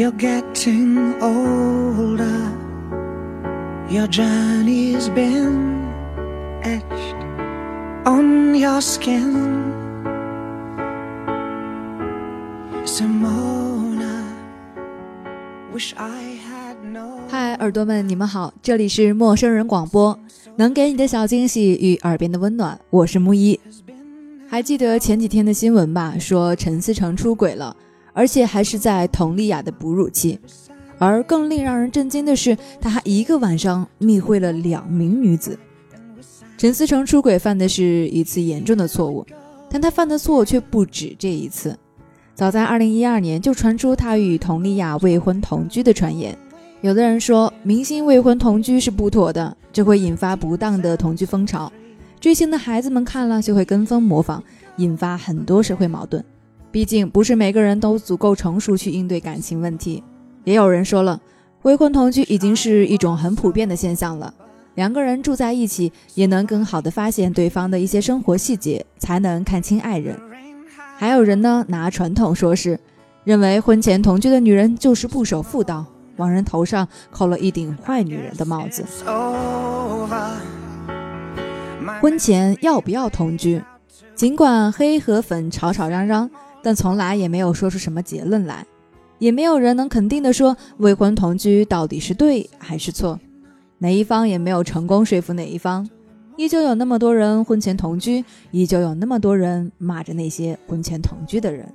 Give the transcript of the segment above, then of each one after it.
You're getting older. Your journey's been etched on your skin. Simona, wish I had known. 嗨，耳朵们，你们好，这里是陌生人广播，能给你的小惊喜与耳边的温暖，我是木一。还记得前几天的新闻吧？说陈思诚出轨了，而且还是在佟丽娅的哺乳期。而更令让人震惊的是，他还一个晚上密会了两名女子。陈思诚出轨犯的是一次严重的错误，但他犯的错却不止这一次。早在2012年就传出他与佟丽娅未婚同居的传言。有的人说，明星未婚同居是不妥的，这会引发不当的同居风潮。追星的孩子们看了就会跟风模仿，引发很多社会矛盾。毕竟不是每个人都足够成熟去应对感情问题。也有人说了，未婚同居已经是一种很普遍的现象了。两个人住在一起，也能更好的发现对方的一些生活细节，才能看清爱人。还有人呢，拿传统说事，认为婚前同居的女人就是不守妇道，往人头上扣了一顶坏女人的帽子。婚前要不要同居？尽管黑和粉吵吵嚷嚷，但从来也没有说出什么结论来，也没有人能肯定的说未婚同居到底是对还是错，哪一方也没有成功说服哪一方，依旧有那么多人婚前同居，依旧有那么多人骂着那些婚前同居的人。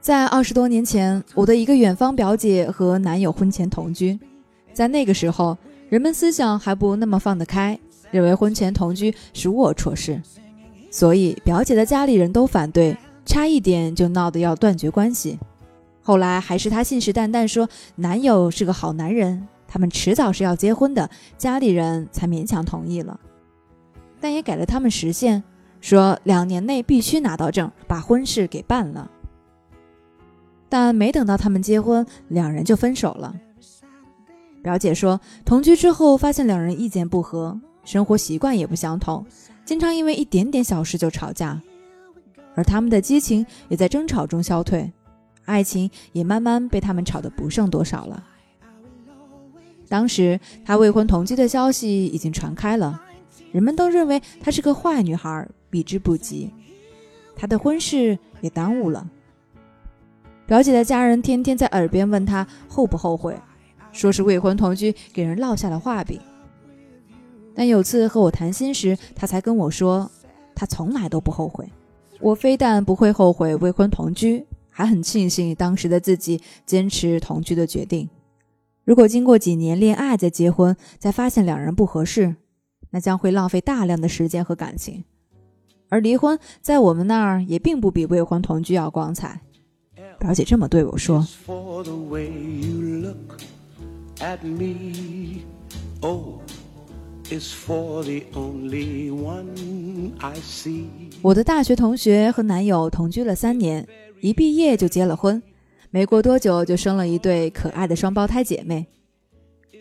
在二十多年前，我的一个远方表姐和男友婚前同居，在那个时候。人们思想还不那么放得开，认为婚前同居是龌龊事，所以表姐的家里人都反对，差一点就闹得要断绝关系。后来还是她信誓旦旦说男友是个好男人，他们迟早是要结婚的，家里人才勉强同意了，但也给了他们时限，说两年内必须拿到证，把婚事给办了。但没等到他们结婚，两人就分手了。表姐说，同居之后发现两人意见不合，生活习惯也不相同，经常因为一点点小事就吵架，而他们的激情也在争吵中消退，爱情也慢慢被他们吵得不剩多少了。当时她未婚同居的消息已经传开了，人们都认为她是个坏女孩，避之不及，她的婚事也耽误了。表姐的家人天天在耳边问她后不后悔。说是未婚同居给人落下了画饼，但有次和我谈心时，他才跟我说，他从来都不后悔。我非但不会后悔未婚同居，还很庆幸当时的自己坚持同居的决定。如果经过几年恋爱再结婚，再发现两人不合适，那将会浪费大量的时间和感情。而离婚在我们那儿也并不比未婚同居要光彩。表姐这么对我说。我的大学同学和男友同居了三年，一毕业就结了婚，没过多久就生了一对可爱的双胞胎姐妹。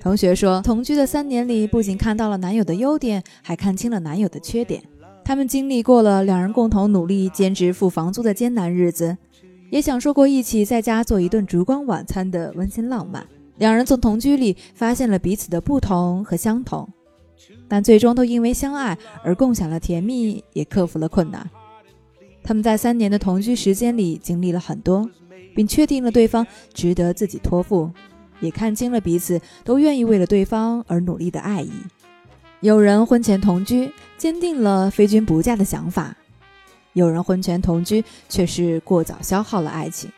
同学说，同居的三年里，不仅看到了男友的优点，还看清了男友的缺点。他们经历过了两人共同努力兼职付房租的艰难日子，也享受过一起在家做一顿烛光晚餐的温馨浪漫。两人从同居里发现了彼此的不同和相同，但最终都因为相爱而共享了甜蜜，也克服了困难。他们在三年的同居时间里经历了很多，并确定了对方值得自己托付，也看清了彼此都愿意为了对方而努力的爱意。有人婚前同居，坚定了非君不嫁的想法；有人婚前同居，却是过早消耗了爱情。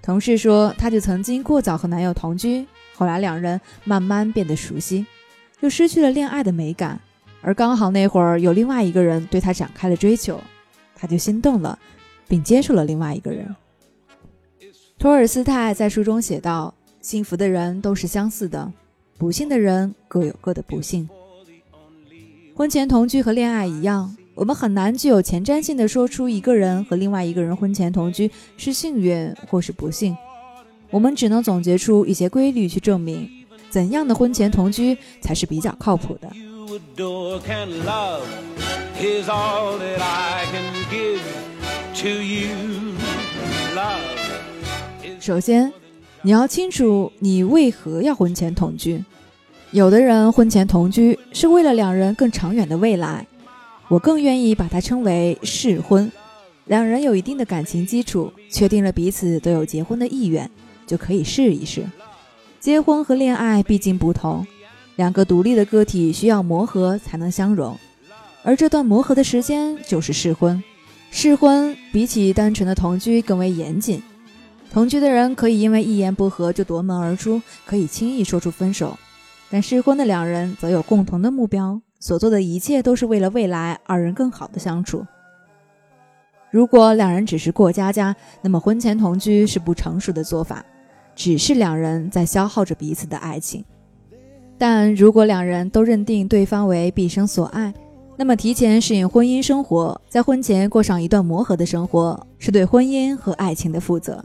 同事说，她就曾经过早和男友同居，后来两人慢慢变得熟悉，就失去了恋爱的美感。而刚好那会儿有另外一个人对他展开了追求，他就心动了，并接受了另外一个人。托尔斯泰在书中写道：“幸福的人都是相似的，不幸的人各有各的不幸。”婚前同居和恋爱一样，我们很难具有前瞻性的说出一个人和另外一个人婚前同居是幸运或是不幸，我们只能总结出一些规律去证明怎样的婚前同居才是比较靠谱的。首先，你要清楚你为何要婚前同居。有的人婚前同居是为了两人更长远的未来，我更愿意把它称为试婚。两人有一定的感情基础，确定了彼此都有结婚的意愿，就可以试一试。结婚和恋爱毕竟不同，两个独立的个体需要磨合才能相融，而这段磨合的时间就是试婚。试婚比起单纯的同居更为严谨。同居的人可以因为一言不合就夺门而出，可以轻易说出分手；但试婚的两人则有共同的目标，所做的一切都是为了未来二人更好的相处。如果两人只是过家家，那么婚前同居是不成熟的做法，只是两人在消耗着彼此的爱情。但如果两人都认定对方为毕生所爱，那么提前适应婚姻生活，在婚前过上一段磨合的生活，是对婚姻和爱情的负责。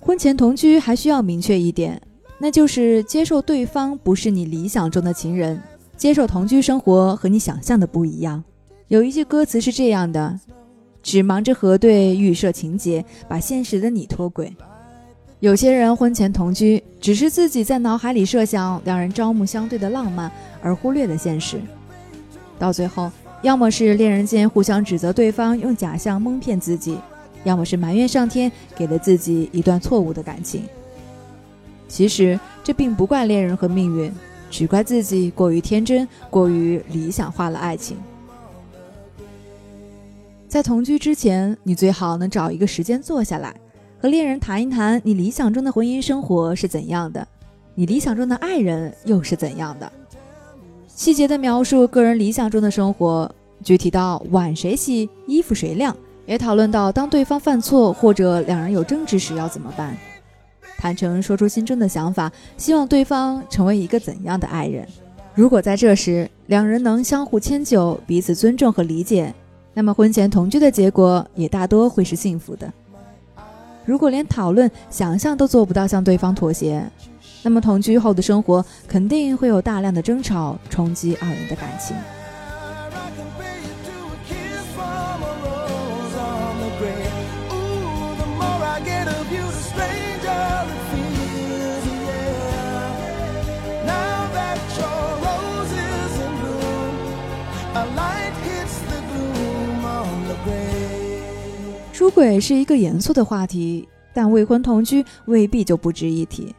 婚前同居还需要明确一点，那就是接受对方不是你理想中的情人，接受同居生活和你想象的不一样。有一句歌词是这样的：只忙着核对预设情节，把现实的你脱轨。有些人婚前同居，只是自己在脑海里设想两人朝暮相对的浪漫，而忽略了现实。到最后，要么是恋人间互相指责对方用假象蒙骗自己，要么是埋怨上天给了自己一段错误的感情。其实这并不怪恋人和命运，只怪自己过于天真，过于理想化了爱情。在同居之前，你最好能找一个时间坐下来，和恋人谈一谈你理想中的婚姻生活是怎样的，你理想中的爱人又是怎样的。细节的描述个人理想中的生活，具体到碗谁洗、衣服谁晾，也讨论到当对方犯错或者两人有争执时要怎么办。坦诚说出心中的想法，希望对方成为一个怎样的爱人。如果在这时两人能相互迁就、彼此尊重和理解，那么婚前同居的结果也大多会是幸福的。如果连讨论、想象都做不到向对方妥协，那么同居后的生活肯定会有大量的争吵，冲击二人的感情。出轨是一个严肃的话题，但未婚同居未必就不值一提。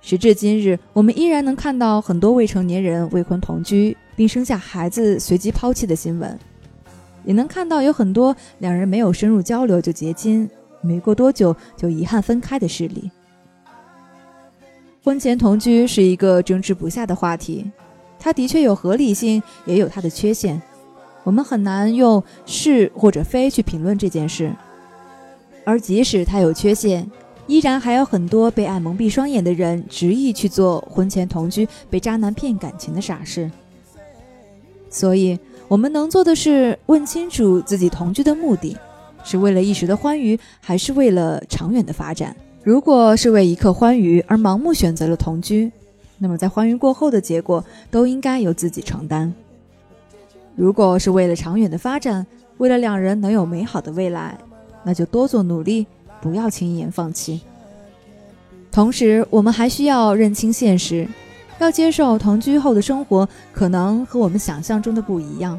时至今日，我们依然能看到很多未成年人未婚同居并生下孩子随即抛弃的新闻，也能看到有很多两人没有深入交流就结亲，没过多久就遗憾分开的事例。婚前同居是一个争执不下的话题，它的确有合理性，也有它的缺陷。我们很难用是或者非去评论这件事，而即使它有缺陷，依然还有很多被爱蒙蔽双眼的人执意去做婚前同居被渣男骗感情的傻事。所以，我们能做的是问清楚自己同居的目的，是为了一时的欢愉，还是为了长远的发展？如果是为一刻欢愉而盲目选择了同居，那么在欢愉过后的结果都应该由自己承担。如果是为了长远的发展，为了两人能有美好的未来，那就多做努力，不要轻言放弃。同时，我们还需要认清现实，要接受同居后的生活可能和我们想象中的不一样。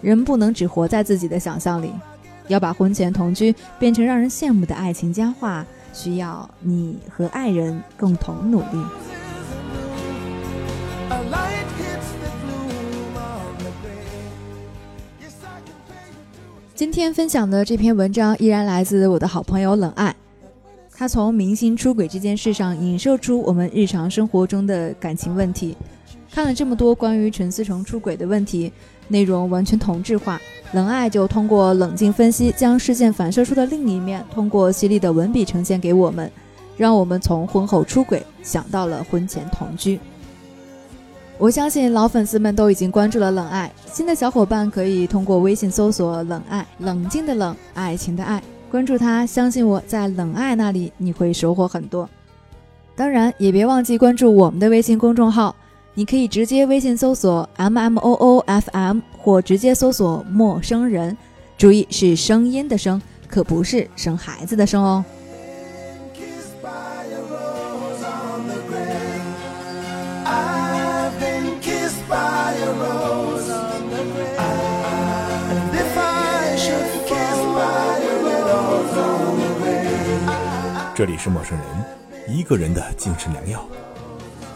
人不能只活在自己的想象里，要把婚前同居变成让人羡慕的爱情佳话，需要你和爱人共同努力。今天分享的这篇文章依然来自我的好朋友冷爱，他从明星出轨这件事上影射出我们日常生活中的感情问题。看了这么多关于陈思诚出轨的问题，内容完全同质化，冷爱就通过冷静分析，将事件反射出的另一面，通过犀利的文笔呈现给我们，让我们从婚后出轨想到了婚前同居。我相信老粉丝们都已经关注了冷爱，新的小伙伴可以通过微信搜索“冷爱”，冷静的冷，爱情的爱，关注他。相信我在冷爱那里你会收获很多。当然，也别忘记关注我们的微信公众号，你可以直接微信搜索 M M O O F M，或直接搜索陌生人。注意是声音的声，可不是生孩子的生哦。这里是陌生人，一个人的精神良药，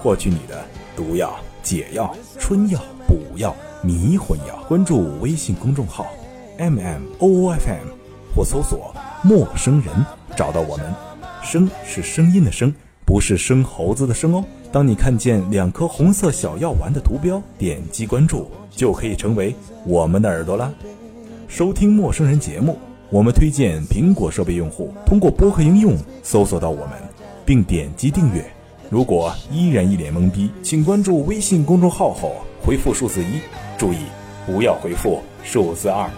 获取你的毒药、解药、春药、补药、迷魂药。关注微信公众号 M M O O F M 或搜索“陌生人”，找到我们。声是声音的声，不是生猴子的生哦。当你看见两颗红色小药丸的图标，点击关注，就可以成为我们的耳朵啦。收听陌生人节目，我们推荐苹果设备用户通过播客应用搜索到我们，并点击订阅。如果依然一脸懵逼，请关注微信公众号后回复数字一，注意不要回复数字二。